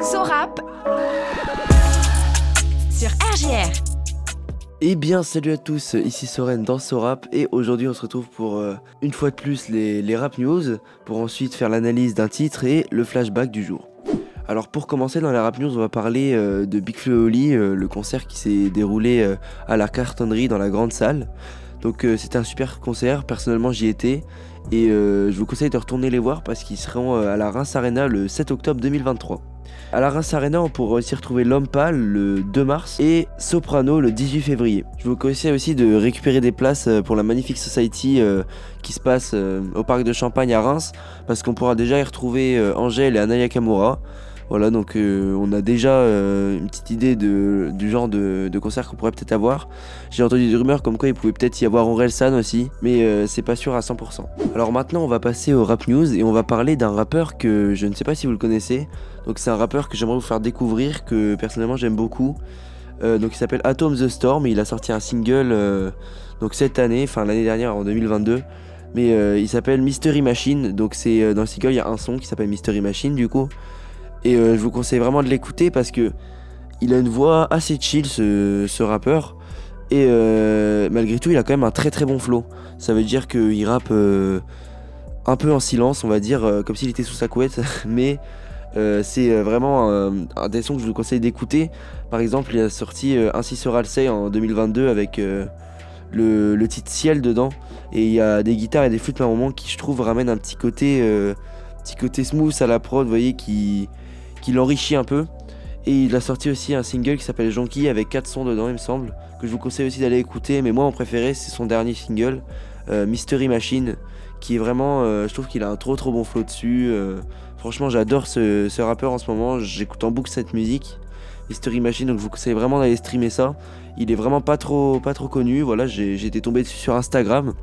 Sorap sur RGR. Eh bien, salut à tous, ici Soren dans Sorap et aujourd'hui on se retrouve pour euh, une fois de plus les, rap news pour ensuite faire l'analyse d'un titre et le flashback du jour. Alors pour commencer dans la rap news, on va parler euh, de Big Flo Oli, euh, le concert qui s'est déroulé à la cartonnerie dans la grande salle. Donc c'était un super concert, personnellement j'y étais et je vous conseille de retourner les voir parce qu'ils seront à la Reims Arena le 7 octobre 2023. À la Reims Arena, on pourra aussi retrouver L'Homme le 2 mars et Soprano le 18 février. Je vous conseille aussi de récupérer des places euh, pour la Magnifique Society euh, qui se passe euh, au parc de Champagne à Reims parce qu'on pourra déjà y retrouver Angèle et Anaya Kamura. Voilà, donc euh, on a déjà euh, une petite idée du genre de, concert qu'on pourrait peut-être avoir. J'ai entendu des rumeurs comme quoi il pouvait peut-être y avoir Orelsan aussi, mais euh, c'est pas sûr à 100%. Alors maintenant, on va passer au rap news et on va parler d'un rappeur que je ne sais pas si vous le connaissez. Donc c'est un rappeur que j'aimerais vous faire découvrir, que personnellement j'aime beaucoup. Donc il s'appelle Atom the Storm et il a sorti un single donc cette année, enfin l'année dernière en 2022. Mais il s'appelle Mystery Machine. Donc c'est dans le single il y a un son qui s'appelle Mystery Machine du coup. Et euh, je vous conseille vraiment de l'écouter parce que il a une voix assez chill ce, ce rappeur. Et euh, malgré tout, il a quand même un très très bon flow. Ça veut dire qu'il rappe euh, un peu en silence, on va dire, comme s'il était sous sa couette. Mais c'est vraiment un des sons que je vous conseille d'écouter. Par exemple, il a sorti Ainsi sera le say en 2022 avec le, le titre Ciel dedans. Et il y a des guitares et des flûtes par moment qui, je trouve, ramènent un petit côté, côté smooth à la prod, vous voyez, qui, l'enrichit un peu. Et il a sorti aussi un single qui s'appelle Jonky avec 4 sons dedans, il me semble, que je vous conseille aussi d'aller écouter. Mais moi, mon préféré, c'est son dernier single, euh, Mystery Machine, qui est vraiment, euh, je trouve qu'il a un trop trop bon flow dessus. euh, franchement, j'adore ce, ce rappeur en ce moment. J'écoute en boucle cette musique, Mystery Machine, donc je vous conseille vraiment d'aller streamer ça. Il est vraiment pas trop, pas trop connu. Voilà, j'ai été tombé dessus sur Instagram.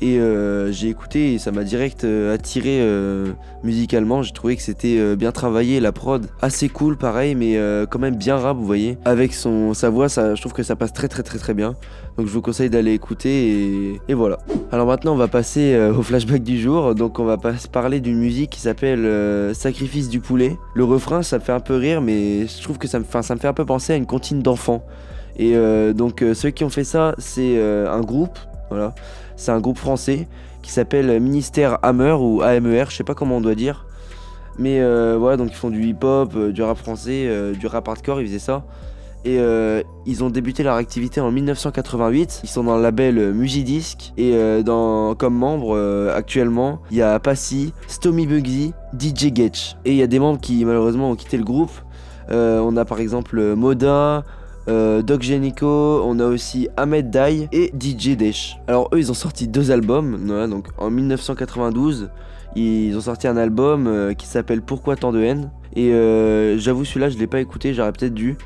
Et euh, j'ai écouté et ça m'a direct euh, attiré euh, musicalement. J'ai trouvé que c'était bien travaillé, la prod assez cool, pareil, mais quand même bien rap, vous voyez. Avec son sa voix, je trouve que ça passe très très très très bien. Donc je vous conseille d'aller écouter et, et voilà. Alors maintenant, on va passer au flashback du jour. Donc on va pas parler d'une musique qui s'appelle Sacrifice du poulet. Le refrain, ça me fait un peu rire, mais je trouve que ça me, enfin, ça me fait un peu penser à une comptine d'enfants. Et donc ceux qui ont fait ça, c'est un groupe, C'est un groupe français qui s'appelle Ministère Hammer ou AMER, je sais pas comment on doit dire. Mais euh, voilà, donc ils font du hip-hop, euh, du rap français, euh, du rap hardcore, ils faisaient ça. Et ils ont débuté leur activité en 1988. Ils sont dans le label Mugidisc. Et comme membres actuellement, il y a Passy, Stomy Bugsy, DJ Getch. Et il y a des membres qui malheureusement ont quitté le groupe. On a par exemple Moda, euh, Doc Genico, on a aussi Ahmed Dai et DJ Desh. Alors eux ils ont sorti deux albums, voilà, donc en 1992 ils ont sorti un album euh, qui s'appelle Pourquoi tant de haine? Et euh, j'avoue celui-là je l'ai pas écouté, j'aurais peut-être dû.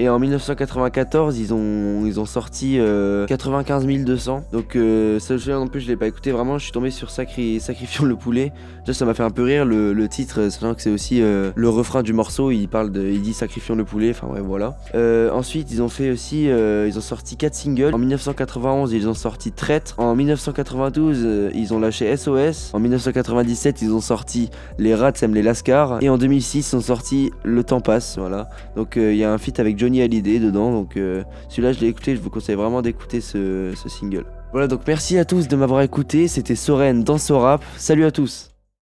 Et en 1994 ils ont, ils ont sorti euh, 95 200 donc euh, ça celui-là non plus je l'ai pas écouté vraiment je suis tombé sur Sacri... Sacrifions le poulet Déjà ça m'a fait un peu rire le, titre sachant que c'est aussi euh, le refrain du morceau il parle il dit Sacrifions le poulet enfin ouais voilà euh, ensuite, ils ont fait aussi, euh, ils ont sorti 4 singles. En 1991, ils ont sorti Traître. En 1992, euh, ils ont lâché SOS. En 1997, ils ont sorti Les Rats aiment les Lascars. Et en 2006, ils ont sorti Le Temps passe. Voilà. Donc euh, il y a un feat avec Johnny Hallyday dedans. Donc euh, celui-là, je l'ai écouté. Je vous conseille vraiment d'écouter ce, ce single. Voilà, donc merci à tous de m'avoir écouté. C'était Soren dans Sorap. Salut à tous.